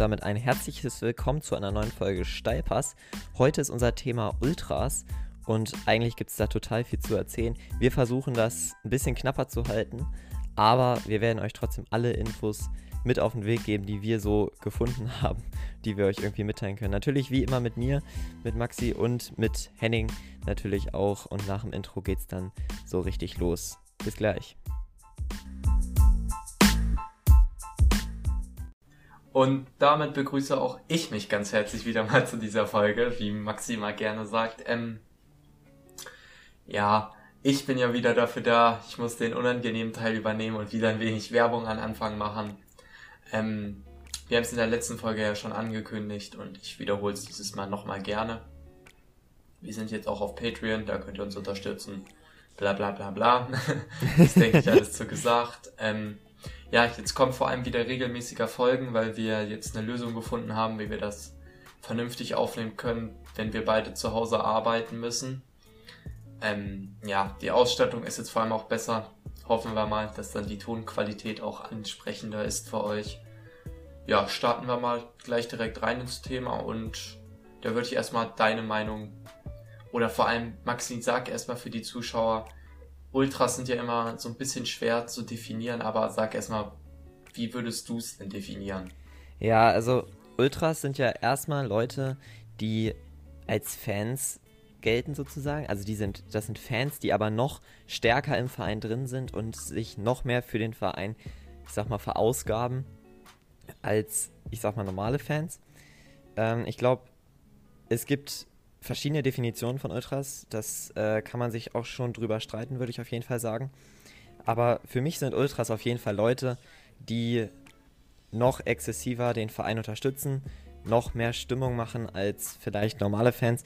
damit ein herzliches Willkommen zu einer neuen Folge Steilpass. Heute ist unser Thema Ultras und eigentlich gibt es da total viel zu erzählen. Wir versuchen das ein bisschen knapper zu halten, aber wir werden euch trotzdem alle Infos mit auf den Weg geben, die wir so gefunden haben, die wir euch irgendwie mitteilen können. Natürlich wie immer mit mir, mit Maxi und mit Henning natürlich auch. Und nach dem Intro geht es dann so richtig los. Bis gleich. Und damit begrüße auch ich mich ganz herzlich wieder mal zu dieser Folge, wie Maxi mal gerne sagt. Ähm, ja, ich bin ja wieder dafür da. Ich muss den unangenehmen Teil übernehmen und wieder ein wenig Werbung an Anfang machen. Ähm, wir haben es in der letzten Folge ja schon angekündigt und ich wiederhole es dieses Mal nochmal gerne. Wir sind jetzt auch auf Patreon, da könnt ihr uns unterstützen. Bla bla bla bla. das denke ich alles zu gesagt. Ähm, ja, jetzt kommen vor allem wieder regelmäßiger Folgen, weil wir jetzt eine Lösung gefunden haben, wie wir das vernünftig aufnehmen können, wenn wir beide zu Hause arbeiten müssen. Ähm, ja, die Ausstattung ist jetzt vor allem auch besser. Hoffen wir mal, dass dann die Tonqualität auch ansprechender ist für euch. Ja, starten wir mal gleich direkt rein ins Thema und da würde ich erstmal deine Meinung oder vor allem, Maxine, sag erstmal für die Zuschauer, Ultras sind ja immer so ein bisschen schwer zu definieren, aber sag erstmal, wie würdest du es denn definieren? Ja, also Ultras sind ja erstmal Leute, die als Fans gelten sozusagen. Also die sind, das sind Fans, die aber noch stärker im Verein drin sind und sich noch mehr für den Verein, ich sag mal, verausgaben als, ich sag mal, normale Fans. Ähm, ich glaube, es gibt verschiedene Definitionen von Ultras. Das äh, kann man sich auch schon drüber streiten, würde ich auf jeden Fall sagen. Aber für mich sind Ultras auf jeden Fall Leute, die noch exzessiver den Verein unterstützen, noch mehr Stimmung machen als vielleicht normale Fans.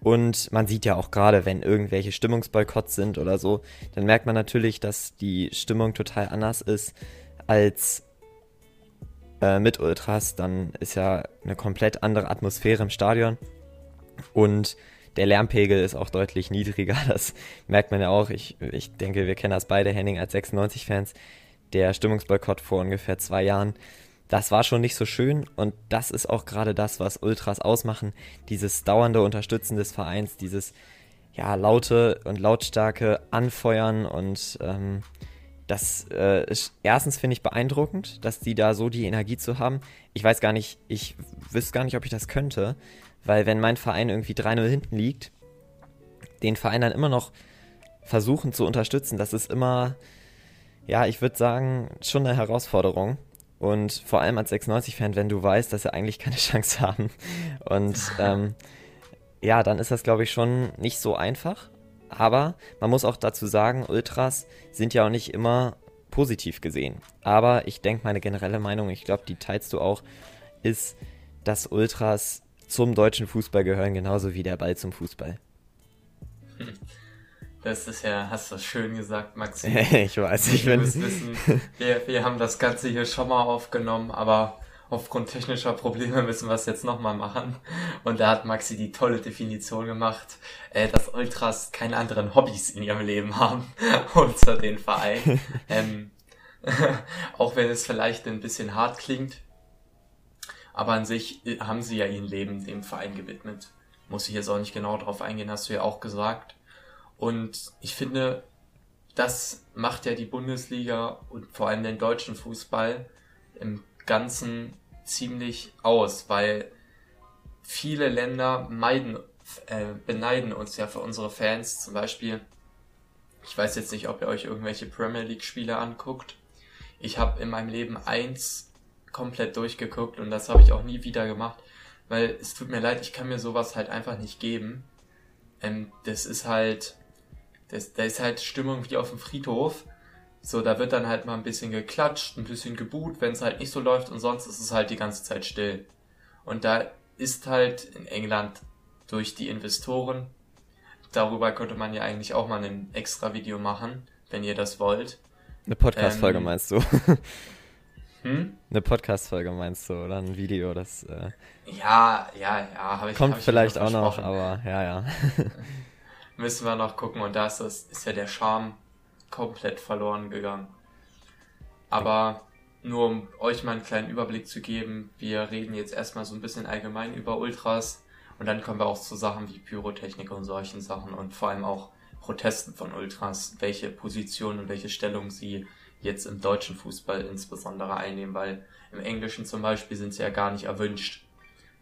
Und man sieht ja auch gerade, wenn irgendwelche Stimmungsboykotts sind oder so, dann merkt man natürlich, dass die Stimmung total anders ist als äh, mit Ultras. Dann ist ja eine komplett andere Atmosphäre im Stadion. Und der Lärmpegel ist auch deutlich niedriger. Das merkt man ja auch. Ich, ich denke, wir kennen das beide, Henning, als 96-Fans. Der Stimmungsboykott vor ungefähr zwei Jahren, das war schon nicht so schön. Und das ist auch gerade das, was Ultras ausmachen. Dieses dauernde Unterstützen des Vereins, dieses ja, laute und lautstarke Anfeuern. Und ähm, das äh, ist erstens, finde ich, beeindruckend, dass die da so die Energie zu haben. Ich weiß gar nicht, ich wüsste gar nicht, ob ich das könnte. Weil wenn mein Verein irgendwie 3-0 hinten liegt, den Verein dann immer noch versuchen zu unterstützen, das ist immer, ja, ich würde sagen, schon eine Herausforderung. Und vor allem als 96-Fan, wenn du weißt, dass sie eigentlich keine Chance haben. Und ähm, ja, dann ist das, glaube ich, schon nicht so einfach. Aber man muss auch dazu sagen, Ultras sind ja auch nicht immer positiv gesehen. Aber ich denke, meine generelle Meinung, ich glaube, die teilst du auch, ist, dass Ultras zum deutschen Fußball gehören, genauso wie der Ball zum Fußball. Das ist ja, hast du schön gesagt, Maxi. ich weiß, ich bin. Wissen, wir, wir haben das Ganze hier schon mal aufgenommen, aber aufgrund technischer Probleme müssen wir es jetzt nochmal machen. Und da hat Maxi die tolle Definition gemacht, äh, dass Ultras keine anderen Hobbys in ihrem Leben haben, unter den Verein. ähm, auch wenn es vielleicht ein bisschen hart klingt, aber an sich äh, haben sie ja ihr Leben dem Verein gewidmet. Muss ich jetzt auch nicht genau darauf eingehen, hast du ja auch gesagt. Und ich finde, das macht ja die Bundesliga und vor allem den deutschen Fußball im Ganzen ziemlich aus, weil viele Länder meiden, äh, beneiden uns ja für unsere Fans. Zum Beispiel, ich weiß jetzt nicht, ob ihr euch irgendwelche Premier League Spiele anguckt. Ich habe in meinem Leben eins komplett durchgeguckt und das habe ich auch nie wieder gemacht, weil es tut mir leid, ich kann mir sowas halt einfach nicht geben. Ähm, das ist halt, das, da ist halt Stimmung wie auf dem Friedhof. So, da wird dann halt mal ein bisschen geklatscht, ein bisschen geboot, wenn es halt nicht so läuft und sonst ist es halt die ganze Zeit still. Und da ist halt in England durch die Investoren, darüber könnte man ja eigentlich auch mal ein extra Video machen, wenn ihr das wollt. Eine Podcast-Folge ähm, meinst du? Hm? Eine Podcast-Folge meinst du oder ein Video? Das äh, ja, ja, ja, habe ich. Kommt hab ich vielleicht auch noch, aber ja, ja. Müssen wir noch gucken und da ist, das, ist ja der Charme komplett verloren gegangen. Aber nur um euch mal einen kleinen Überblick zu geben, wir reden jetzt erstmal so ein bisschen allgemein über Ultras und dann kommen wir auch zu Sachen wie Pyrotechnik und solchen Sachen und vor allem auch Protesten von Ultras, welche Position und welche Stellung sie jetzt im deutschen Fußball insbesondere einnehmen, weil im Englischen zum Beispiel sind sie ja gar nicht erwünscht.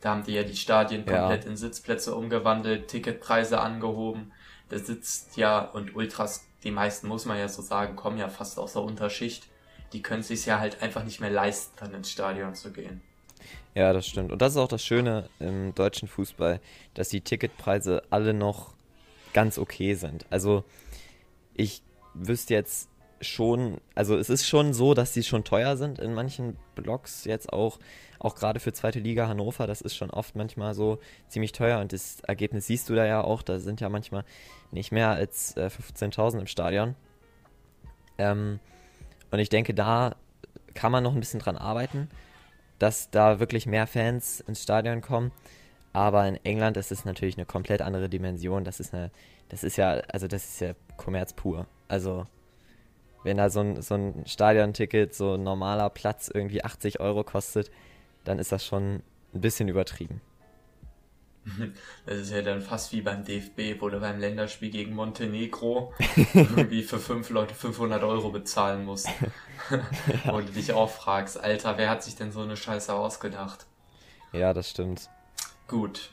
Da haben die ja die Stadien komplett ja. in Sitzplätze umgewandelt, Ticketpreise angehoben. Da sitzt ja, und Ultras, die meisten muss man ja so sagen, kommen ja fast aus der Unterschicht. Die können sich ja halt einfach nicht mehr leisten, dann ins Stadion zu gehen. Ja, das stimmt. Und das ist auch das Schöne im deutschen Fußball, dass die Ticketpreise alle noch ganz okay sind. Also ich wüsste jetzt schon, also es ist schon so, dass sie schon teuer sind in manchen Blocks jetzt auch, auch gerade für zweite Liga Hannover, das ist schon oft manchmal so ziemlich teuer und das Ergebnis siehst du da ja auch, da sind ja manchmal nicht mehr als äh, 15.000 im Stadion. Ähm, und ich denke, da kann man noch ein bisschen dran arbeiten, dass da wirklich mehr Fans ins Stadion kommen. Aber in England ist es natürlich eine komplett andere Dimension. Das ist eine, das ist ja, also das ist ja Kommerz pur. Also wenn da so ein, so ein Stadionticket, so ein normaler Platz irgendwie 80 Euro kostet, dann ist das schon ein bisschen übertrieben. Das ist ja dann fast wie beim DFB, wo du beim Länderspiel gegen Montenegro irgendwie für fünf Leute 500 Euro bezahlen musst. ja. Und du dich auch fragst, Alter, wer hat sich denn so eine Scheiße ausgedacht? Ja, das stimmt. Gut.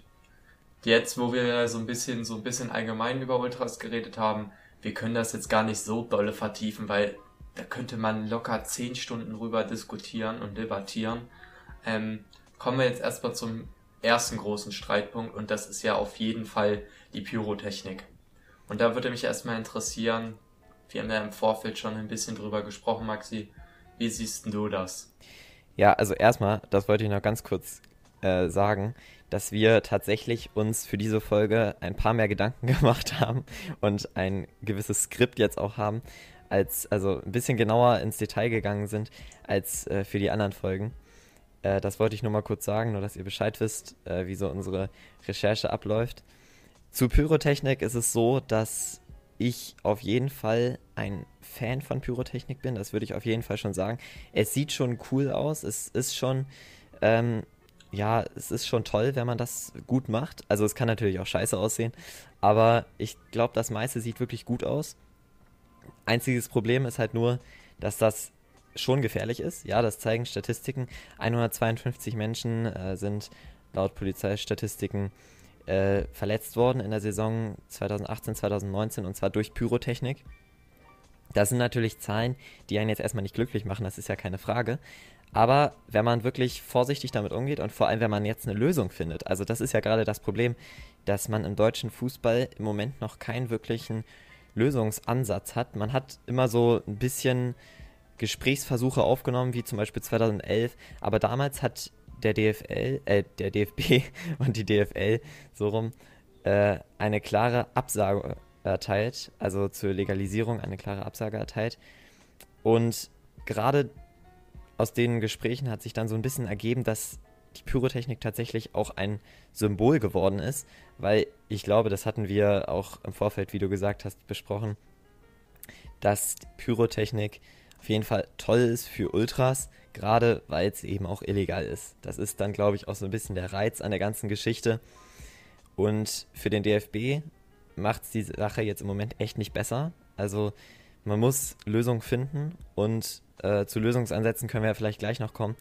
Jetzt, wo wir so ein bisschen, so ein bisschen allgemein über Ultras geredet haben, wir können das jetzt gar nicht so dolle vertiefen, weil da könnte man locker zehn Stunden rüber diskutieren und debattieren. Ähm, kommen wir jetzt erstmal zum ersten großen Streitpunkt und das ist ja auf jeden Fall die Pyrotechnik. Und da würde mich erstmal interessieren, wir haben ja im Vorfeld schon ein bisschen drüber gesprochen, Maxi. Wie siehst du das? Ja, also erstmal, das wollte ich noch ganz kurz äh, sagen, dass wir tatsächlich uns für diese Folge ein paar mehr Gedanken gemacht haben und ein gewisses Skript jetzt auch haben, als also ein bisschen genauer ins Detail gegangen sind als äh, für die anderen Folgen. Äh, das wollte ich nur mal kurz sagen, nur dass ihr Bescheid wisst, äh, wie so unsere Recherche abläuft. Zu Pyrotechnik ist es so, dass ich auf jeden Fall ein Fan von Pyrotechnik bin. Das würde ich auf jeden Fall schon sagen. Es sieht schon cool aus. Es ist schon ähm, ja, es ist schon toll, wenn man das gut macht. Also es kann natürlich auch scheiße aussehen, aber ich glaube, das meiste sieht wirklich gut aus. Einziges Problem ist halt nur, dass das schon gefährlich ist. Ja, das zeigen Statistiken. 152 Menschen äh, sind laut Polizeistatistiken äh, verletzt worden in der Saison 2018, 2019 und zwar durch Pyrotechnik. Das sind natürlich Zahlen, die einen jetzt erstmal nicht glücklich machen, das ist ja keine Frage. Aber wenn man wirklich vorsichtig damit umgeht und vor allem, wenn man jetzt eine Lösung findet, also das ist ja gerade das Problem, dass man im deutschen Fußball im Moment noch keinen wirklichen Lösungsansatz hat. Man hat immer so ein bisschen Gesprächsversuche aufgenommen, wie zum Beispiel 2011, aber damals hat der DFL, äh, der DFB und die DFL so rum äh, eine klare Absage erteilt, also zur Legalisierung eine klare Absage erteilt. Und gerade aus den Gesprächen hat sich dann so ein bisschen ergeben, dass die Pyrotechnik tatsächlich auch ein Symbol geworden ist, weil ich glaube, das hatten wir auch im Vorfeld, wie du gesagt hast, besprochen, dass Pyrotechnik auf jeden Fall toll ist für Ultras, gerade weil es eben auch illegal ist. Das ist dann, glaube ich, auch so ein bisschen der Reiz an der ganzen Geschichte. Und für den DFB macht es die Sache jetzt im Moment echt nicht besser. Also man muss Lösungen finden und äh, zu Lösungsansätzen können wir ja vielleicht gleich noch kommen.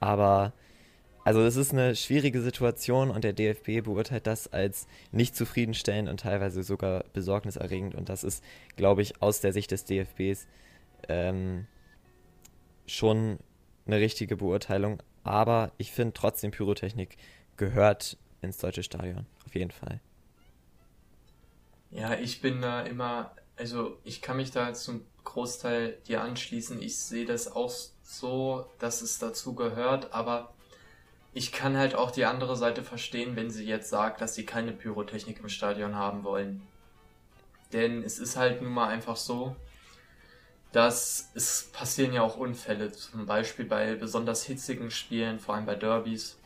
Aber also es ist eine schwierige Situation und der DFB beurteilt das als nicht zufriedenstellend und teilweise sogar besorgniserregend. Und das ist, glaube ich, aus der Sicht des DFBs ähm, schon eine richtige Beurteilung. Aber ich finde trotzdem, Pyrotechnik gehört ins deutsche Stadion. Auf jeden Fall. Ja, ich bin da immer, also ich kann mich da zum Großteil dir anschließen. Ich sehe das auch so, dass es dazu gehört, aber ich kann halt auch die andere Seite verstehen, wenn sie jetzt sagt, dass sie keine Pyrotechnik im Stadion haben wollen. Denn es ist halt nun mal einfach so, dass es passieren ja auch Unfälle, zum Beispiel bei besonders hitzigen Spielen, vor allem bei Derbys.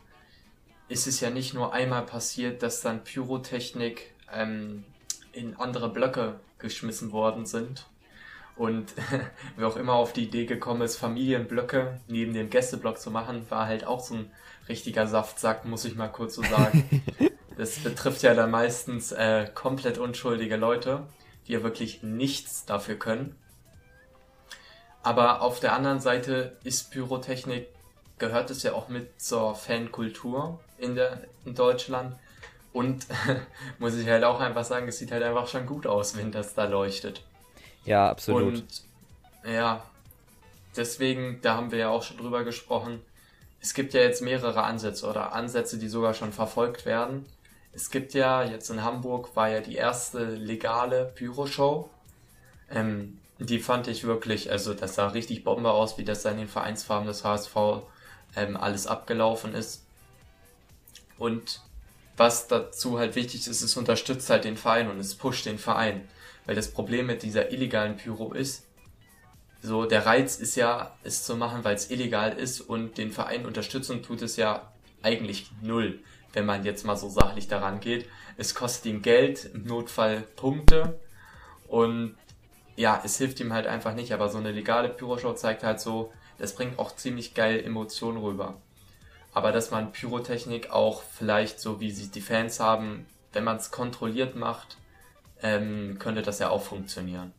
Ist es ja nicht nur einmal passiert, dass dann Pyrotechnik ähm, in andere Blöcke geschmissen worden sind Und wer auch immer auf die Idee gekommen ist, Familienblöcke neben dem Gästeblock zu machen, war halt auch so ein richtiger Saftsack, muss ich mal kurz so sagen. das betrifft ja dann meistens äh, komplett unschuldige Leute, die ja wirklich nichts dafür können. Aber auf der anderen Seite ist Pyrotechnik, gehört es ja auch mit zur Fankultur in, der, in Deutschland. Und muss ich halt auch einfach sagen, es sieht halt einfach schon gut aus, wenn das da leuchtet. Ja, absolut. Und ja, deswegen, da haben wir ja auch schon drüber gesprochen. Es gibt ja jetzt mehrere Ansätze oder Ansätze, die sogar schon verfolgt werden. Es gibt ja, jetzt in Hamburg war ja die erste legale Pyroshow. Ähm, die fand ich wirklich, also das sah richtig Bombe aus, wie das da in den Vereinsfarben des HSV ähm, alles abgelaufen ist. Und was dazu halt wichtig ist, es unterstützt halt den Verein und es pusht den Verein. Weil das Problem mit dieser illegalen Pyro ist, so der Reiz ist ja, es zu machen, weil es illegal ist und den Verein unterstützen tut es ja eigentlich null, wenn man jetzt mal so sachlich daran geht. Es kostet ihm Geld, im Notfall Punkte und ja, es hilft ihm halt einfach nicht, aber so eine legale Pyroshow zeigt halt so, das bringt auch ziemlich geil Emotionen rüber. Aber dass man Pyrotechnik auch vielleicht so, wie sie die Fans haben, wenn man es kontrolliert macht, ähm, könnte das ja auch funktionieren.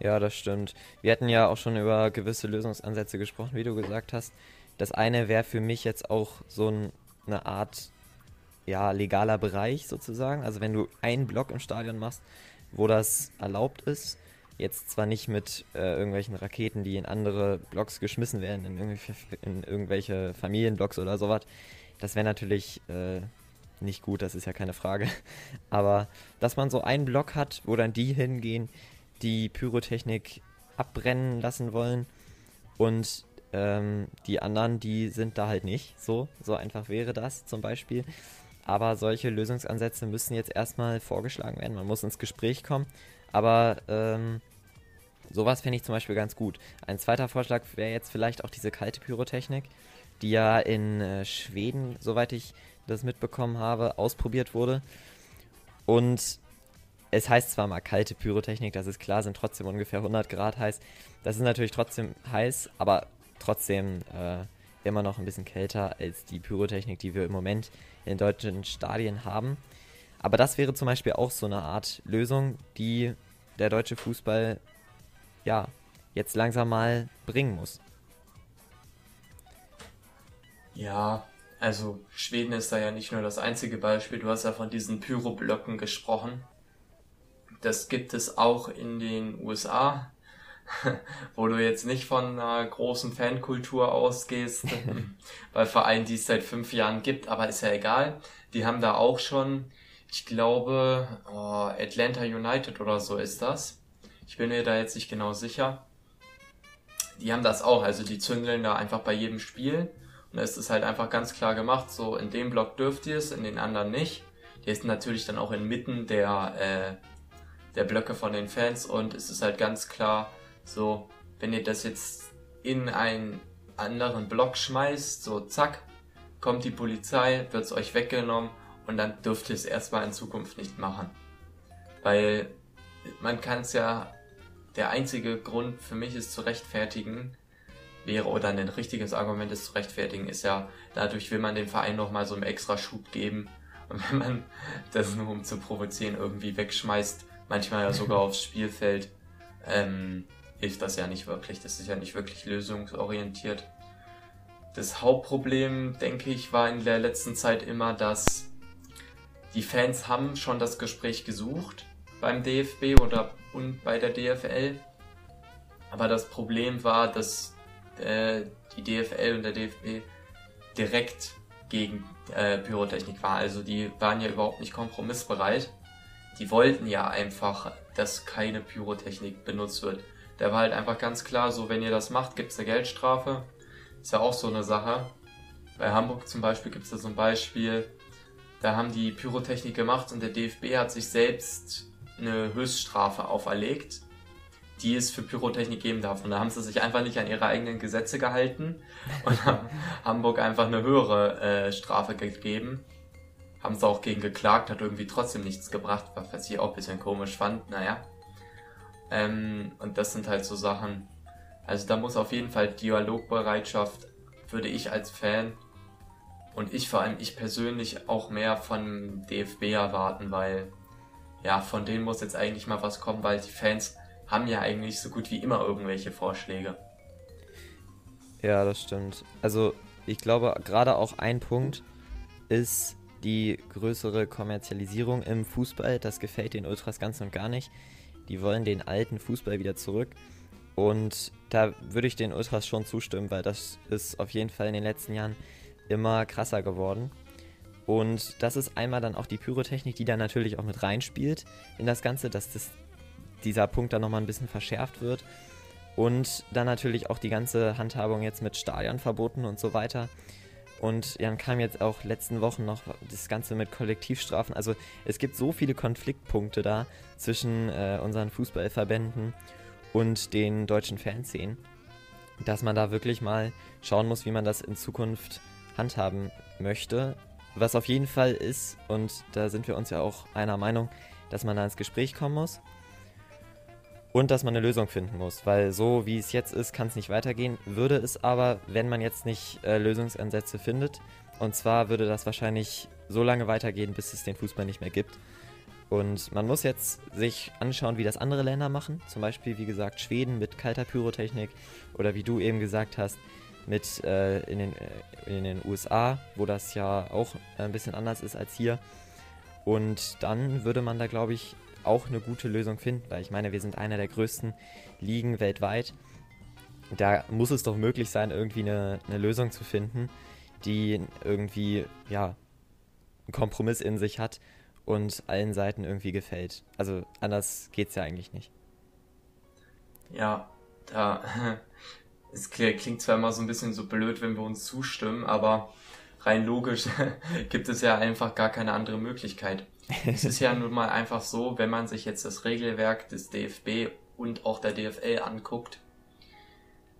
Ja, das stimmt. Wir hatten ja auch schon über gewisse Lösungsansätze gesprochen, wie du gesagt hast. Das eine wäre für mich jetzt auch so ein, eine Art ja, legaler Bereich sozusagen. Also wenn du einen Block im Stadion machst, wo das erlaubt ist, jetzt zwar nicht mit äh, irgendwelchen Raketen, die in andere Blocks geschmissen werden, in irgendwelche, in irgendwelche Familienblocks oder sowas. Das wäre natürlich äh, nicht gut, das ist ja keine Frage. Aber dass man so einen Block hat, wo dann die hingehen, die Pyrotechnik abbrennen lassen wollen und ähm, die anderen, die sind da halt nicht. So, so einfach wäre das zum Beispiel. Aber solche Lösungsansätze müssen jetzt erstmal vorgeschlagen werden. Man muss ins Gespräch kommen. Aber ähm, sowas fände ich zum Beispiel ganz gut. Ein zweiter Vorschlag wäre jetzt vielleicht auch diese kalte Pyrotechnik, die ja in äh, Schweden, soweit ich das mitbekommen habe, ausprobiert wurde. Und es heißt zwar mal kalte Pyrotechnik, das ist klar, sind trotzdem ungefähr 100 Grad heiß. Das ist natürlich trotzdem heiß, aber trotzdem äh, immer noch ein bisschen kälter als die Pyrotechnik, die wir im Moment in deutschen Stadien haben. Aber das wäre zum Beispiel auch so eine Art Lösung, die der deutsche Fußball ja jetzt langsam mal bringen muss. Ja, also Schweden ist da ja nicht nur das einzige Beispiel. Du hast ja von diesen Pyroblöcken gesprochen. Das gibt es auch in den USA, wo du jetzt nicht von einer großen Fankultur ausgehst, bei Vereinen, die es seit fünf Jahren gibt, aber ist ja egal. Die haben da auch schon, ich glaube, oh, Atlanta United oder so ist das. Ich bin mir da jetzt nicht genau sicher. Die haben das auch, also die zündeln da einfach bei jedem Spiel und da ist es halt einfach ganz klar gemacht, so in dem Block dürft ihr es, in den anderen nicht. Die ist natürlich dann auch inmitten der, äh, der Blöcke von den Fans und es ist halt ganz klar so, wenn ihr das jetzt in einen anderen Block schmeißt, so zack, kommt die Polizei, wird es euch weggenommen und dann dürft ihr es erstmal in Zukunft nicht machen. Weil man kann es ja, der einzige Grund für mich ist zu rechtfertigen, wäre oder ein richtiges Argument ist zu rechtfertigen, ist ja, dadurch will man dem Verein nochmal so einen extra Schub geben. Und wenn man das nur um zu provozieren irgendwie wegschmeißt, manchmal ja sogar aufs Spielfeld, ähm, hilft das ja nicht wirklich. Das ist ja nicht wirklich lösungsorientiert. Das Hauptproblem, denke ich, war in der letzten Zeit immer, dass die Fans haben schon das Gespräch gesucht beim DFB oder und bei der DFL. Aber das Problem war, dass äh, die DFL und der DFB direkt gegen äh, Pyrotechnik war. Also die waren ja überhaupt nicht kompromissbereit. Die wollten ja einfach, dass keine Pyrotechnik benutzt wird. Da war halt einfach ganz klar, so wenn ihr das macht, gibt's eine Geldstrafe. Ist ja auch so eine Sache. Bei Hamburg zum Beispiel gibt's da so ein Beispiel, da haben die Pyrotechnik gemacht und der DFB hat sich selbst eine Höchststrafe auferlegt die es für Pyrotechnik geben darf. Und da haben sie sich einfach nicht an ihre eigenen Gesetze gehalten und haben Hamburg einfach eine höhere äh, Strafe gegeben. Haben sie auch gegen geklagt, hat irgendwie trotzdem nichts gebracht, was ich auch ein bisschen komisch fand, naja. Ähm, und das sind halt so Sachen. Also da muss auf jeden Fall Dialogbereitschaft, würde ich als Fan und ich vor allem ich persönlich auch mehr von DFB erwarten, weil ja, von denen muss jetzt eigentlich mal was kommen, weil die Fans haben ja eigentlich so gut wie immer irgendwelche Vorschläge. Ja, das stimmt. Also ich glaube, gerade auch ein Punkt ist die größere Kommerzialisierung im Fußball. Das gefällt den Ultras ganz und gar nicht. Die wollen den alten Fußball wieder zurück. Und da würde ich den Ultras schon zustimmen, weil das ist auf jeden Fall in den letzten Jahren immer krasser geworden. Und das ist einmal dann auch die Pyrotechnik, die da natürlich auch mit reinspielt in das Ganze, dass das, dieser Punkt dann nochmal ein bisschen verschärft wird. Und dann natürlich auch die ganze Handhabung jetzt mit Stadionverboten und so weiter. Und dann kam jetzt auch letzten Wochen noch das Ganze mit Kollektivstrafen. Also es gibt so viele Konfliktpunkte da zwischen äh, unseren Fußballverbänden und den deutschen Fanszenen, dass man da wirklich mal schauen muss, wie man das in Zukunft handhaben möchte. Was auf jeden Fall ist, und da sind wir uns ja auch einer Meinung, dass man da ins Gespräch kommen muss und dass man eine Lösung finden muss, weil so wie es jetzt ist, kann es nicht weitergehen. Würde es aber, wenn man jetzt nicht äh, Lösungsansätze findet, und zwar würde das wahrscheinlich so lange weitergehen, bis es den Fußball nicht mehr gibt. Und man muss jetzt sich anschauen, wie das andere Länder machen. Zum Beispiel, wie gesagt, Schweden mit kalter Pyrotechnik oder wie du eben gesagt hast, mit äh, in, den, äh, in den USA, wo das ja auch ein bisschen anders ist als hier. Und dann würde man da, glaube ich, auch eine gute Lösung finden, weil ich meine, wir sind einer der größten Ligen weltweit. Da muss es doch möglich sein, irgendwie eine, eine Lösung zu finden, die irgendwie, ja, einen Kompromiss in sich hat und allen Seiten irgendwie gefällt. Also anders geht es ja eigentlich nicht. Ja, da es klingt zwar immer so ein bisschen so blöd, wenn wir uns zustimmen, aber rein logisch gibt es ja einfach gar keine andere Möglichkeit. es ist ja nun mal einfach so, wenn man sich jetzt das Regelwerk des DFB und auch der DFL anguckt,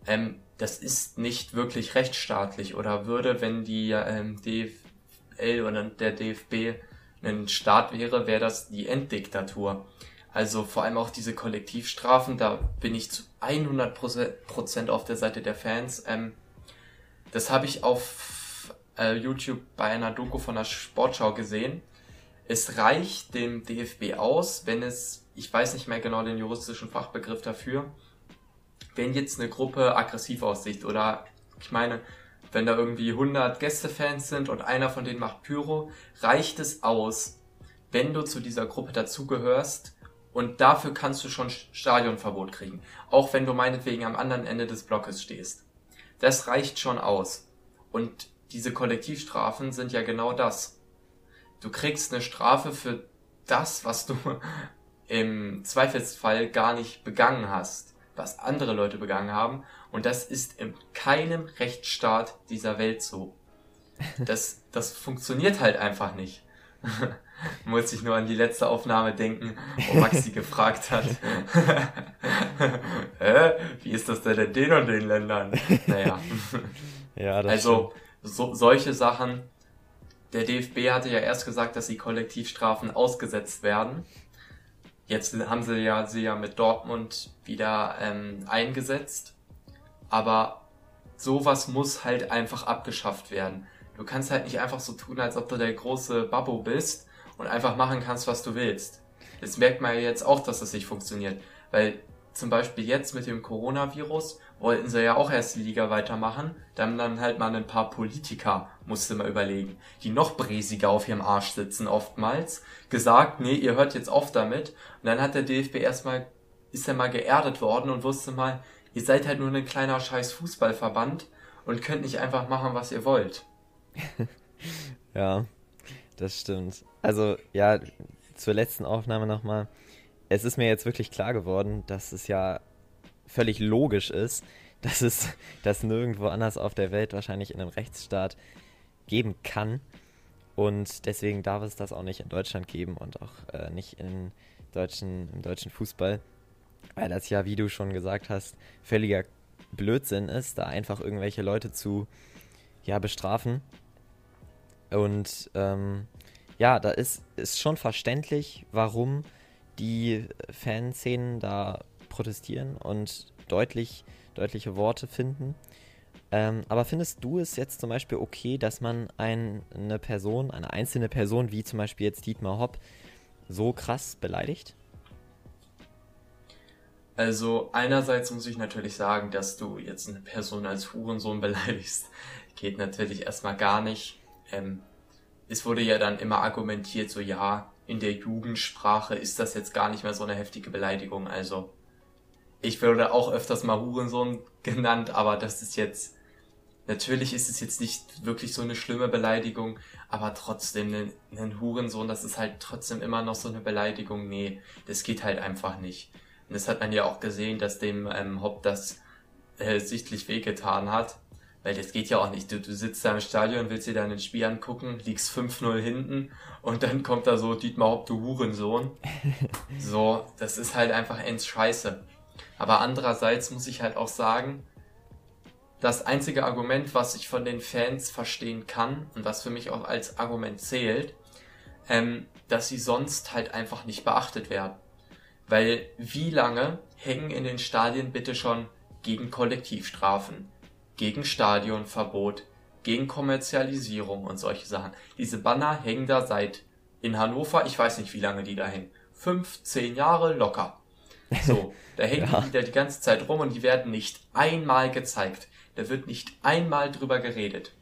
ähm, das ist nicht wirklich rechtsstaatlich oder würde, wenn die ähm, DFL oder der DFB ein Staat wäre, wäre das die Enddiktatur. Also vor allem auch diese Kollektivstrafen, da bin ich zu 100% auf der Seite der Fans. Ähm, das habe ich auf äh, YouTube bei einer Doku von der Sportschau gesehen es reicht dem DFB aus, wenn es, ich weiß nicht mehr genau den juristischen Fachbegriff dafür, wenn jetzt eine Gruppe aggressiv aussieht oder ich meine, wenn da irgendwie 100 Gästefans sind und einer von denen macht Pyro, reicht es aus, wenn du zu dieser Gruppe dazugehörst und dafür kannst du schon Stadionverbot kriegen, auch wenn du meinetwegen am anderen Ende des Blockes stehst. Das reicht schon aus. Und diese Kollektivstrafen sind ja genau das du kriegst eine Strafe für das, was du im Zweifelsfall gar nicht begangen hast, was andere Leute begangen haben. Und das ist in keinem Rechtsstaat dieser Welt so. Das, das funktioniert halt einfach nicht. Muss ich nur an die letzte Aufnahme denken, wo Maxi gefragt hat, Hä? wie ist das denn in den und den Ländern? Naja. Ja, das also so, solche Sachen, der DFB hatte ja erst gesagt, dass die Kollektivstrafen ausgesetzt werden. Jetzt haben sie ja sie ja mit Dortmund wieder ähm, eingesetzt. Aber sowas muss halt einfach abgeschafft werden. Du kannst halt nicht einfach so tun, als ob du der große Babbo bist und einfach machen kannst, was du willst. Das merkt man ja jetzt auch, dass das nicht funktioniert. Weil zum Beispiel jetzt mit dem Coronavirus wollten sie ja auch erst die Liga weitermachen. Dann dann halt mal ein paar Politiker, musste man überlegen, die noch bräsiger auf ihrem Arsch sitzen oftmals, gesagt, nee, ihr hört jetzt auf damit. Und dann hat der DFB erstmal, ist er mal geerdet worden und wusste mal, ihr seid halt nur ein kleiner scheiß Fußballverband und könnt nicht einfach machen, was ihr wollt. ja, das stimmt. Also, ja, zur letzten Aufnahme nochmal. Es ist mir jetzt wirklich klar geworden, dass es ja völlig logisch ist, dass es das nirgendwo anders auf der Welt wahrscheinlich in einem Rechtsstaat geben kann. Und deswegen darf es das auch nicht in Deutschland geben und auch äh, nicht in deutschen, im deutschen Fußball. Weil das ja, wie du schon gesagt hast, völliger Blödsinn ist, da einfach irgendwelche Leute zu ja, bestrafen. Und ähm, ja, da ist, ist schon verständlich, warum die Fanszenen da protestieren und deutlich, deutliche Worte finden. Ähm, aber findest du es jetzt zum Beispiel okay, dass man ein, eine Person, eine einzelne Person, wie zum Beispiel jetzt Dietmar Hopp, so krass beleidigt? Also einerseits muss ich natürlich sagen, dass du jetzt eine Person als Hurensohn beleidigst, geht natürlich erstmal gar nicht. Ähm, es wurde ja dann immer argumentiert, so ja, in der Jugendsprache ist das jetzt gar nicht mehr so eine heftige Beleidigung. Also ich würde auch öfters mal Hurensohn genannt, aber das ist jetzt Natürlich ist es jetzt nicht wirklich so eine schlimme Beleidigung, aber trotzdem, ein, ein Hurensohn, das ist halt trotzdem immer noch so eine Beleidigung. Nee, das geht halt einfach nicht. Und das hat man ja auch gesehen, dass dem ähm, Hopp das äh, sichtlich wehgetan hat. Weil das geht ja auch nicht. Du, du sitzt da im Stadion, willst dir dein Spiel angucken, liegst 5-0 hinten und dann kommt da so Dietmar Hopp, du Hurensohn. so, das ist halt einfach ends scheiße. Aber andererseits muss ich halt auch sagen, das einzige Argument, was ich von den Fans verstehen kann und was für mich auch als Argument zählt, ähm, dass sie sonst halt einfach nicht beachtet werden. Weil wie lange hängen in den Stadien bitte schon gegen Kollektivstrafen, gegen Stadionverbot, gegen Kommerzialisierung und solche Sachen. Diese Banner hängen da seit in Hannover, ich weiß nicht wie lange die da hängen, fünf, zehn Jahre locker. So, da hängen ja. die da die ganze Zeit rum und die werden nicht einmal gezeigt. Da wird nicht einmal drüber geredet.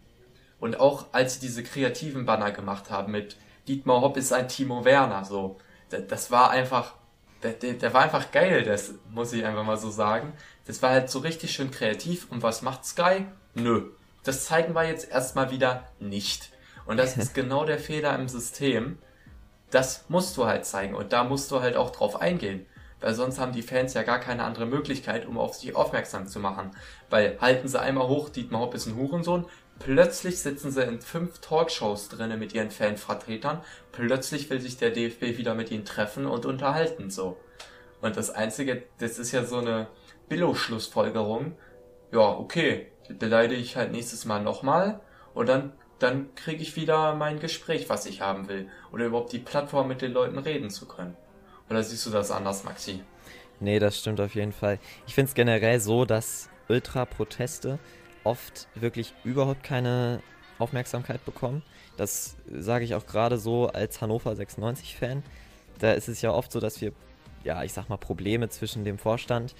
Und auch als sie diese kreativen Banner gemacht haben mit Dietmar Hopp ist ein Timo Werner, so, das war einfach, der, der war einfach geil, das muss ich einfach mal so sagen. Das war halt so richtig schön kreativ. Und was macht Sky? Nö. Das zeigen wir jetzt erstmal wieder nicht. Und das ist genau der Fehler im System. Das musst du halt zeigen und da musst du halt auch drauf eingehen weil sonst haben die Fans ja gar keine andere Möglichkeit, um auf sich aufmerksam zu machen. Weil halten sie einmal hoch, Dietmar Hopp ist ein Hurensohn, plötzlich sitzen sie in fünf Talkshows drinne mit ihren Fanvertretern, plötzlich will sich der DFB wieder mit ihnen treffen und unterhalten so. Und das Einzige, das ist ja so eine Billo-Schlussfolgerung, ja, okay, beleidige ich halt nächstes Mal nochmal und dann dann kriege ich wieder mein Gespräch, was ich haben will. Oder überhaupt die Plattform mit den Leuten reden zu können. Oder siehst du das anders, Maxi? Nee, das stimmt auf jeden Fall. Ich finde es generell so, dass Ultra-Proteste oft wirklich überhaupt keine Aufmerksamkeit bekommen. Das sage ich auch gerade so als Hannover 96-Fan. Da ist es ja oft so, dass wir, ja, ich sag mal, Probleme zwischen dem Vorstand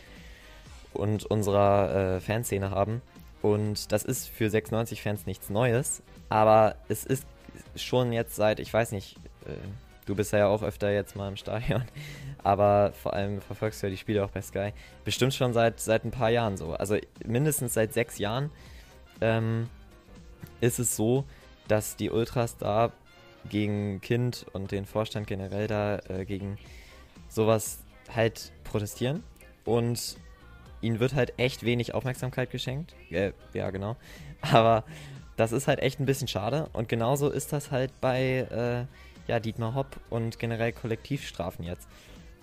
und unserer äh, Fanszene haben. Und das ist für 96-Fans nichts Neues. Aber es ist schon jetzt seit, ich weiß nicht, äh, Du bist ja auch öfter jetzt mal im Stadion, aber vor allem verfolgst du ja die Spiele auch bei Sky. Bestimmt schon seit, seit ein paar Jahren so. Also mindestens seit sechs Jahren ähm, ist es so, dass die Ultras da gegen Kind und den Vorstand generell da äh, gegen sowas halt protestieren. Und ihnen wird halt echt wenig Aufmerksamkeit geschenkt. Äh, ja, genau. Aber das ist halt echt ein bisschen schade. Und genauso ist das halt bei äh, ja, Dietmar Hopp und generell Kollektivstrafen jetzt.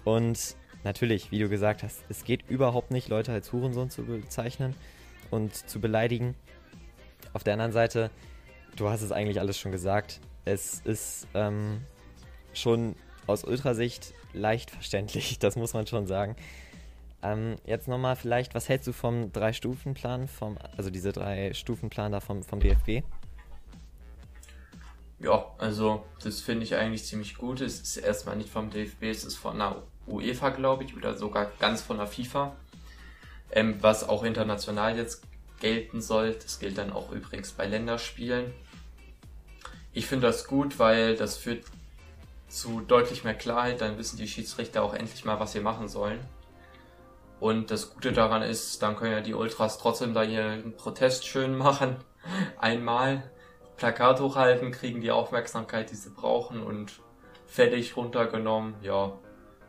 Und natürlich, wie du gesagt hast, es geht überhaupt nicht, Leute als Hurensohn zu bezeichnen und zu beleidigen. Auf der anderen Seite, du hast es eigentlich alles schon gesagt, es ist ähm, schon aus Ultrasicht leicht verständlich, das muss man schon sagen. Ähm, jetzt nochmal vielleicht, was hältst du vom Drei-Stufen-Plan, also diese Drei-Stufen-Plan da vom, vom DFB? Ja, also das finde ich eigentlich ziemlich gut. Es ist erstmal nicht vom DFB, es ist von der UEFA, glaube ich, oder sogar ganz von der FIFA. Ähm, was auch international jetzt gelten soll. Das gilt dann auch übrigens bei Länderspielen. Ich finde das gut, weil das führt zu deutlich mehr Klarheit. Dann wissen die Schiedsrichter auch endlich mal, was sie machen sollen. Und das Gute daran ist, dann können ja die Ultras trotzdem da ihren Protest schön machen. Einmal Plakat hochhalten, kriegen die Aufmerksamkeit, die sie brauchen und fertig runtergenommen. Ja,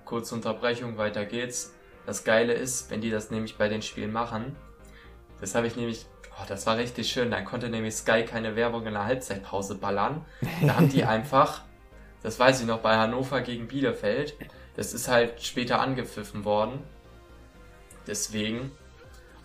kurze Unterbrechung, weiter geht's. Das Geile ist, wenn die das nämlich bei den Spielen machen, das habe ich nämlich, oh, das war richtig schön, dann konnte nämlich Sky keine Werbung in der Halbzeitpause ballern. Da haben die einfach, das weiß ich noch, bei Hannover gegen Bielefeld, das ist halt später angepfiffen worden. Deswegen.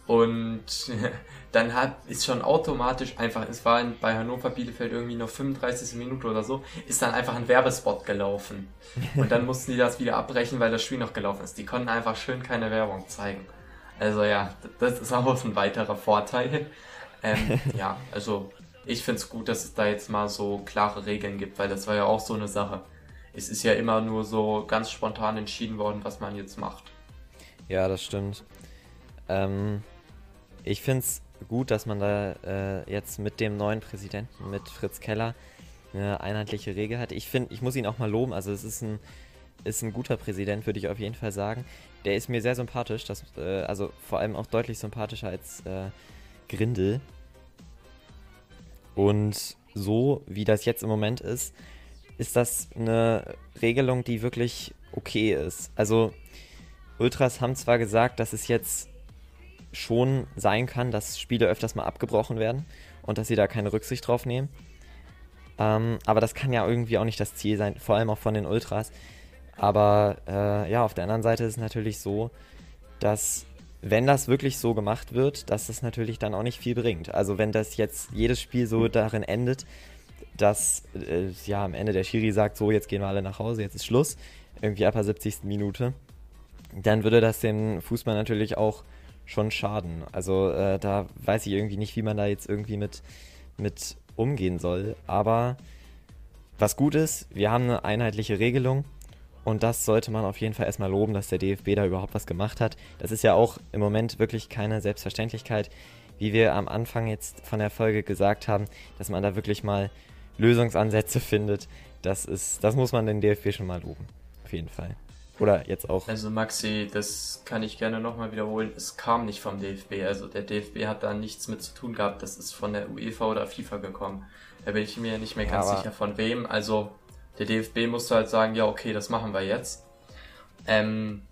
Und dann hat, ist schon automatisch einfach, es war in, bei Hannover Bielefeld irgendwie noch 35. Minute oder so, ist dann einfach ein Werbespot gelaufen. Und dann mussten die das wieder abbrechen, weil das Spiel noch gelaufen ist. Die konnten einfach schön keine Werbung zeigen. Also ja, das ist auch ein weiterer Vorteil. Ähm, ja, also ich finde es gut, dass es da jetzt mal so klare Regeln gibt, weil das war ja auch so eine Sache. Es ist ja immer nur so ganz spontan entschieden worden, was man jetzt macht. Ja, das stimmt. Ähm, ich finde es gut, dass man da äh, jetzt mit dem neuen Präsidenten, mit Fritz Keller, eine einheitliche Regel hat. Ich finde, ich muss ihn auch mal loben. Also es ist ein, ist ein guter Präsident, würde ich auf jeden Fall sagen. Der ist mir sehr sympathisch, das, äh, also vor allem auch deutlich sympathischer als äh, Grindel. Und so wie das jetzt im Moment ist, ist das eine Regelung, die wirklich okay ist. Also Ultras haben zwar gesagt, dass es jetzt schon sein kann, dass Spiele öfters mal abgebrochen werden und dass sie da keine Rücksicht drauf nehmen. Ähm, aber das kann ja irgendwie auch nicht das Ziel sein, vor allem auch von den Ultras. Aber äh, ja, auf der anderen Seite ist es natürlich so, dass wenn das wirklich so gemacht wird, dass das natürlich dann auch nicht viel bringt. Also wenn das jetzt jedes Spiel so darin endet, dass äh, ja am Ende der Schiri sagt, so jetzt gehen wir alle nach Hause, jetzt ist Schluss, irgendwie ab der 70. Minute, dann würde das dem Fußball natürlich auch schon schaden. Also äh, da weiß ich irgendwie nicht, wie man da jetzt irgendwie mit, mit umgehen soll. Aber was gut ist, wir haben eine einheitliche Regelung. Und das sollte man auf jeden Fall erstmal loben, dass der DFB da überhaupt was gemacht hat. Das ist ja auch im Moment wirklich keine Selbstverständlichkeit, wie wir am Anfang jetzt von der Folge gesagt haben, dass man da wirklich mal Lösungsansätze findet. Das ist, das muss man den DFB schon mal loben. Auf jeden Fall. Oder jetzt auch. Also Maxi, das kann ich gerne nochmal wiederholen. Es kam nicht vom DFB. Also der DFB hat da nichts mit zu tun gehabt. Das ist von der UEFA oder FIFA gekommen. Da bin ich mir nicht mehr ganz ja, sicher von wem. Also der DFB musste halt sagen, ja okay, das machen wir jetzt. Ähm,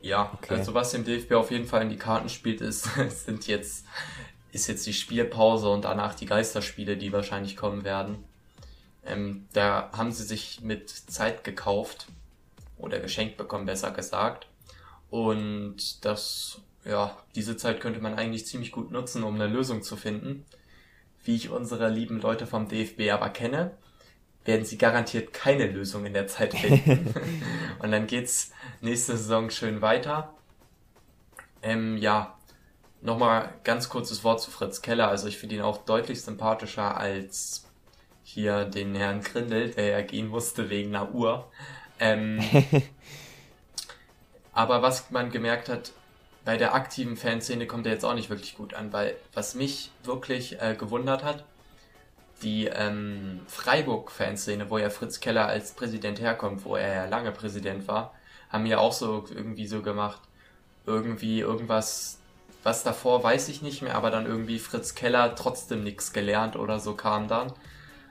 ja, okay. also was dem DFB auf jeden Fall in die Karten spielt, ist, sind jetzt, ist jetzt die Spielpause und danach die Geisterspiele, die wahrscheinlich kommen werden. Ähm, da haben sie sich mit Zeit gekauft oder geschenkt bekommen, besser gesagt. Und das, ja, diese Zeit könnte man eigentlich ziemlich gut nutzen, um eine Lösung zu finden. Wie ich unsere lieben Leute vom DFB aber kenne, werden sie garantiert keine Lösung in der Zeit finden. und dann geht's nächste Saison schön weiter. Ähm, ja, nochmal ganz kurzes Wort zu Fritz Keller. Also ich finde ihn auch deutlich sympathischer als hier den Herrn Grindel, der ja gehen musste wegen einer Uhr. Ähm, aber was man gemerkt hat, bei der aktiven Fanszene kommt er jetzt auch nicht wirklich gut an, weil was mich wirklich äh, gewundert hat, die ähm, Freiburg-Fanszene, wo ja Fritz Keller als Präsident herkommt, wo er ja lange Präsident war, haben ja auch so irgendwie so gemacht. Irgendwie irgendwas, was davor weiß ich nicht mehr, aber dann irgendwie Fritz Keller trotzdem nichts gelernt oder so kam dann.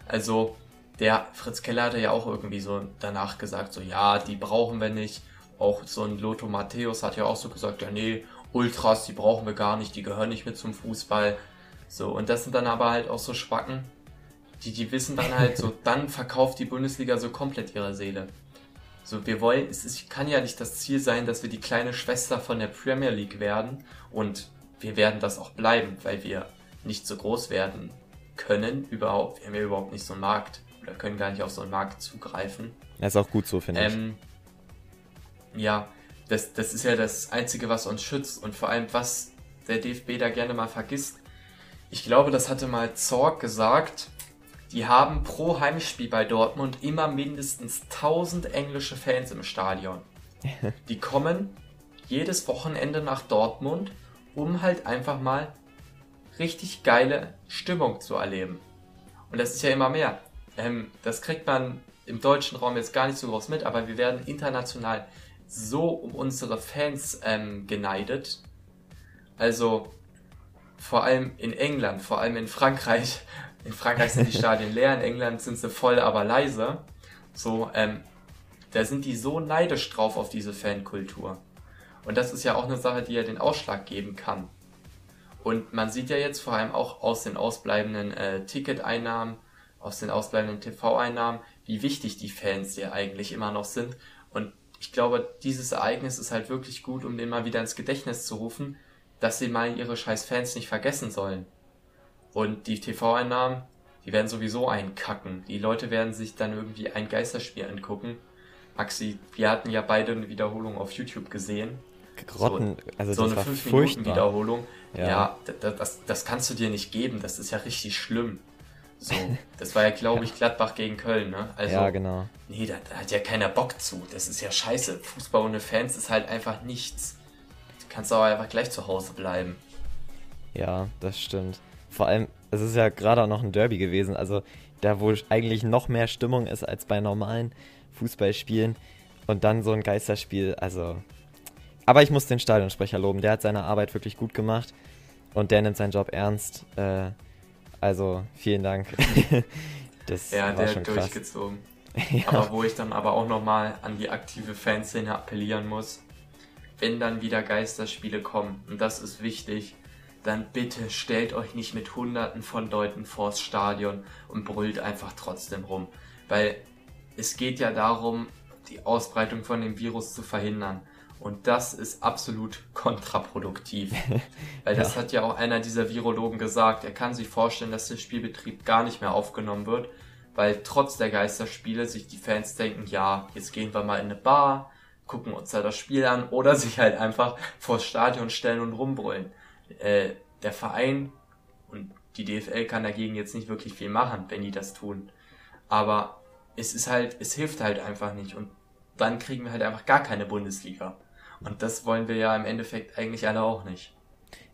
Also der Fritz Keller hatte ja auch irgendwie so danach gesagt, so ja, die brauchen wir nicht. Auch so ein Lotto Matthäus hat ja auch so gesagt, ja nee, Ultras, die brauchen wir gar nicht, die gehören nicht mit zum Fußball. So, und das sind dann aber halt auch so Schwacken, die, die wissen dann halt so, dann verkauft die Bundesliga so komplett ihre Seele. So, wir wollen, es ist, kann ja nicht das Ziel sein, dass wir die kleine Schwester von der Premier League werden und wir werden das auch bleiben, weil wir nicht so groß werden können überhaupt. Wir haben ja überhaupt nicht so einen Markt oder können gar nicht auf so einen Markt zugreifen. Das ist auch gut so, finde ähm, ich. Ja, das, das ist ja das Einzige, was uns schützt und vor allem, was der DFB da gerne mal vergisst. Ich glaube, das hatte mal Zorg gesagt. Die haben pro Heimspiel bei Dortmund immer mindestens 1000 englische Fans im Stadion. Die kommen jedes Wochenende nach Dortmund, um halt einfach mal richtig geile Stimmung zu erleben. Und das ist ja immer mehr. Ähm, das kriegt man im deutschen Raum jetzt gar nicht so groß mit, aber wir werden international so um unsere Fans ähm, geneidet. Also vor allem in England, vor allem in Frankreich. In Frankreich sind die Stadien leer, in England sind sie voll, aber leise. So, ähm, da sind die so neidisch drauf auf diese Fankultur. Und das ist ja auch eine Sache, die ja den Ausschlag geben kann. Und man sieht ja jetzt vor allem auch aus den ausbleibenden äh, Ticketeinnahmen aus den ausbleibenden TV-Einnahmen, wie wichtig die Fans ja eigentlich immer noch sind. Und ich glaube, dieses Ereignis ist halt wirklich gut, um den mal wieder ins Gedächtnis zu rufen, dass sie mal ihre scheiß Fans nicht vergessen sollen. Und die TV-Einnahmen, die werden sowieso einkacken. Die Leute werden sich dann irgendwie ein Geisterspiel angucken. Maxi, wir hatten ja beide eine Wiederholung auf YouTube gesehen. Grotten, so, also so eine 5 Minuten Wiederholung. Ja, ja das, das, das kannst du dir nicht geben. Das ist ja richtig schlimm. So, das war ja, glaube ich, Gladbach gegen Köln, ne? Also, ja, genau. Nee, da, da, hat ja keiner Bock zu. Das ist ja scheiße. Fußball ohne Fans ist halt einfach nichts. Du kannst aber einfach gleich zu Hause bleiben. Ja, das stimmt. Vor allem, es ist ja gerade auch noch ein Derby gewesen, also da, wo eigentlich noch mehr Stimmung ist als bei normalen Fußballspielen. Und dann so ein Geisterspiel, also. Aber ich muss den Stadionsprecher loben, der hat seine Arbeit wirklich gut gemacht und der nimmt seinen Job ernst. Äh, also vielen Dank. das ja, war der schon hat krass. durchgezogen. ja. Aber wo ich dann aber auch nochmal an die aktive Fanszene appellieren muss, wenn dann wieder Geisterspiele kommen, und das ist wichtig, dann bitte stellt euch nicht mit Hunderten von Leuten vors Stadion und brüllt einfach trotzdem rum. Weil es geht ja darum, die Ausbreitung von dem Virus zu verhindern. Und das ist absolut kontraproduktiv. Weil das ja. hat ja auch einer dieser Virologen gesagt. Er kann sich vorstellen, dass der Spielbetrieb gar nicht mehr aufgenommen wird, weil trotz der Geisterspiele sich die Fans denken, ja, jetzt gehen wir mal in eine Bar, gucken uns da das Spiel an oder sich halt einfach vors Stadion stellen und rumbrüllen. Äh, der Verein und die DFL kann dagegen jetzt nicht wirklich viel machen, wenn die das tun. Aber es ist halt, es hilft halt einfach nicht und dann kriegen wir halt einfach gar keine Bundesliga. Und das wollen wir ja im Endeffekt eigentlich alle auch nicht.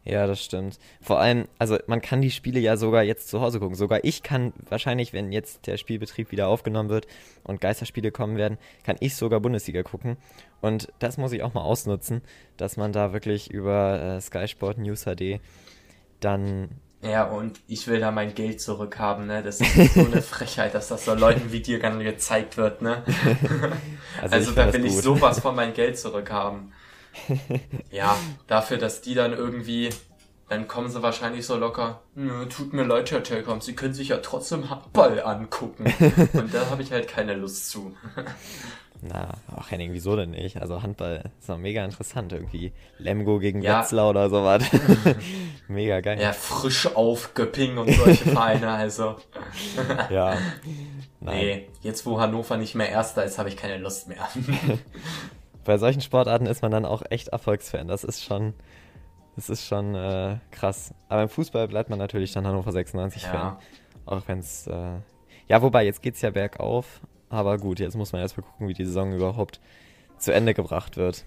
Ja, das stimmt. Vor allem, also man kann die Spiele ja sogar jetzt zu Hause gucken. Sogar ich kann wahrscheinlich, wenn jetzt der Spielbetrieb wieder aufgenommen wird und Geisterspiele kommen werden, kann ich sogar Bundesliga gucken. Und das muss ich auch mal ausnutzen, dass man da wirklich über äh, Sky Sport News HD dann ja, und ich will da mein Geld zurückhaben, ne? Das ist so eine Frechheit, dass das so Leuten wie dir dann gezeigt wird, ne? also, also da will ich sowas von mein Geld zurückhaben. ja, dafür, dass die dann irgendwie, dann kommen sie wahrscheinlich so locker, tut mir leid, Herr Telekom, sie können sich ja trotzdem Handball angucken. Und da habe ich halt keine Lust zu. Na, ach Henning, wieso denn nicht? Also Handball ist doch mega interessant irgendwie. Lemgo gegen ja. Wetzlar oder sowas. mega geil. Ja, frisch aufgeping und solche Vereine, also. ja. Nein. Nee, jetzt wo Hannover nicht mehr Erster ist, habe ich keine Lust mehr. Bei solchen Sportarten ist man dann auch echt Erfolgsfan. Das ist schon, das ist schon äh, krass. Aber im Fußball bleibt man natürlich dann Hannover 96 Fan. Auch wenn es, äh, ja, wobei, jetzt geht es ja bergauf, aber gut, jetzt muss man erstmal gucken, wie die Saison überhaupt zu Ende gebracht wird.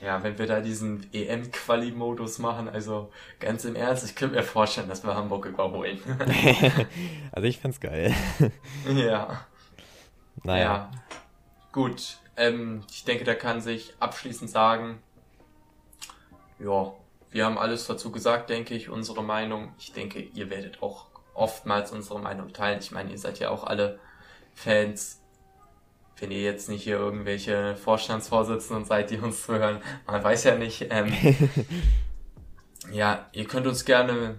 Ja, wenn wir da diesen EM-Quali-Modus machen, also ganz im Ernst, ich könnte mir vorstellen, dass wir Hamburg überholen. also ich find's geil. ja. Naja. Ja. Gut, ähm, ich denke, da kann sich abschließend sagen, ja, wir haben alles dazu gesagt, denke ich, unsere Meinung. Ich denke, ihr werdet auch oftmals unsere Meinung teilen. Ich meine, ihr seid ja auch alle Fans, wenn ihr jetzt nicht hier irgendwelche Vorstandsvorsitzenden seid, die uns zuhören, man weiß ja nicht. Ähm, ja, ihr könnt uns gerne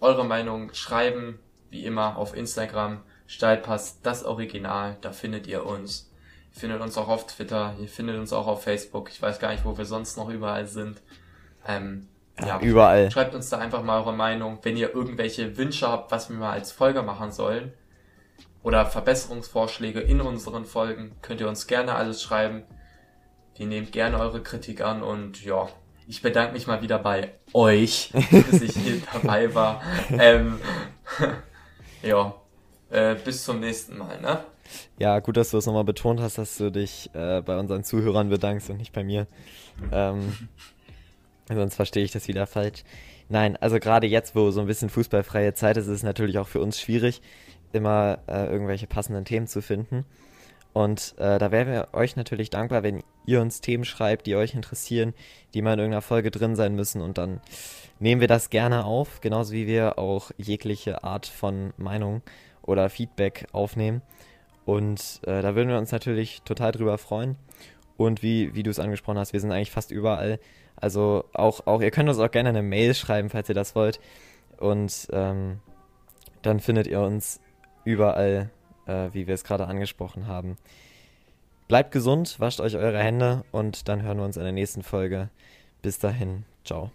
eure Meinung schreiben, wie immer auf Instagram, Steilpass, das Original, da findet ihr uns. Ihr findet uns auch auf Twitter, ihr findet uns auch auf Facebook, ich weiß gar nicht, wo wir sonst noch überall sind. Ähm, ja, ja, überall. Schreibt uns da einfach mal eure Meinung. Wenn ihr irgendwelche Wünsche habt, was wir mal als Folge machen sollen, oder Verbesserungsvorschläge in unseren Folgen, könnt ihr uns gerne alles schreiben. Wir nehmen gerne eure Kritik an und ja, ich bedanke mich mal wieder bei euch, dass ich hier dabei war. Ähm, ja, äh, bis zum nächsten Mal, ne? Ja, gut, dass du es nochmal betont hast, dass du dich äh, bei unseren Zuhörern bedankst und nicht bei mir. Ähm, sonst verstehe ich das wieder falsch. Nein, also gerade jetzt, wo so ein bisschen fußballfreie Zeit ist, ist es natürlich auch für uns schwierig, immer äh, irgendwelche passenden Themen zu finden. Und äh, da wären wir euch natürlich dankbar, wenn ihr uns Themen schreibt, die euch interessieren, die mal in irgendeiner Folge drin sein müssen. Und dann nehmen wir das gerne auf, genauso wie wir auch jegliche Art von Meinung oder Feedback aufnehmen. Und äh, da würden wir uns natürlich total drüber freuen. Und wie, wie du es angesprochen hast, wir sind eigentlich fast überall. Also auch, auch, ihr könnt uns auch gerne eine Mail schreiben, falls ihr das wollt. Und ähm, dann findet ihr uns überall, äh, wie wir es gerade angesprochen haben. Bleibt gesund, wascht euch eure Hände und dann hören wir uns in der nächsten Folge. Bis dahin, ciao.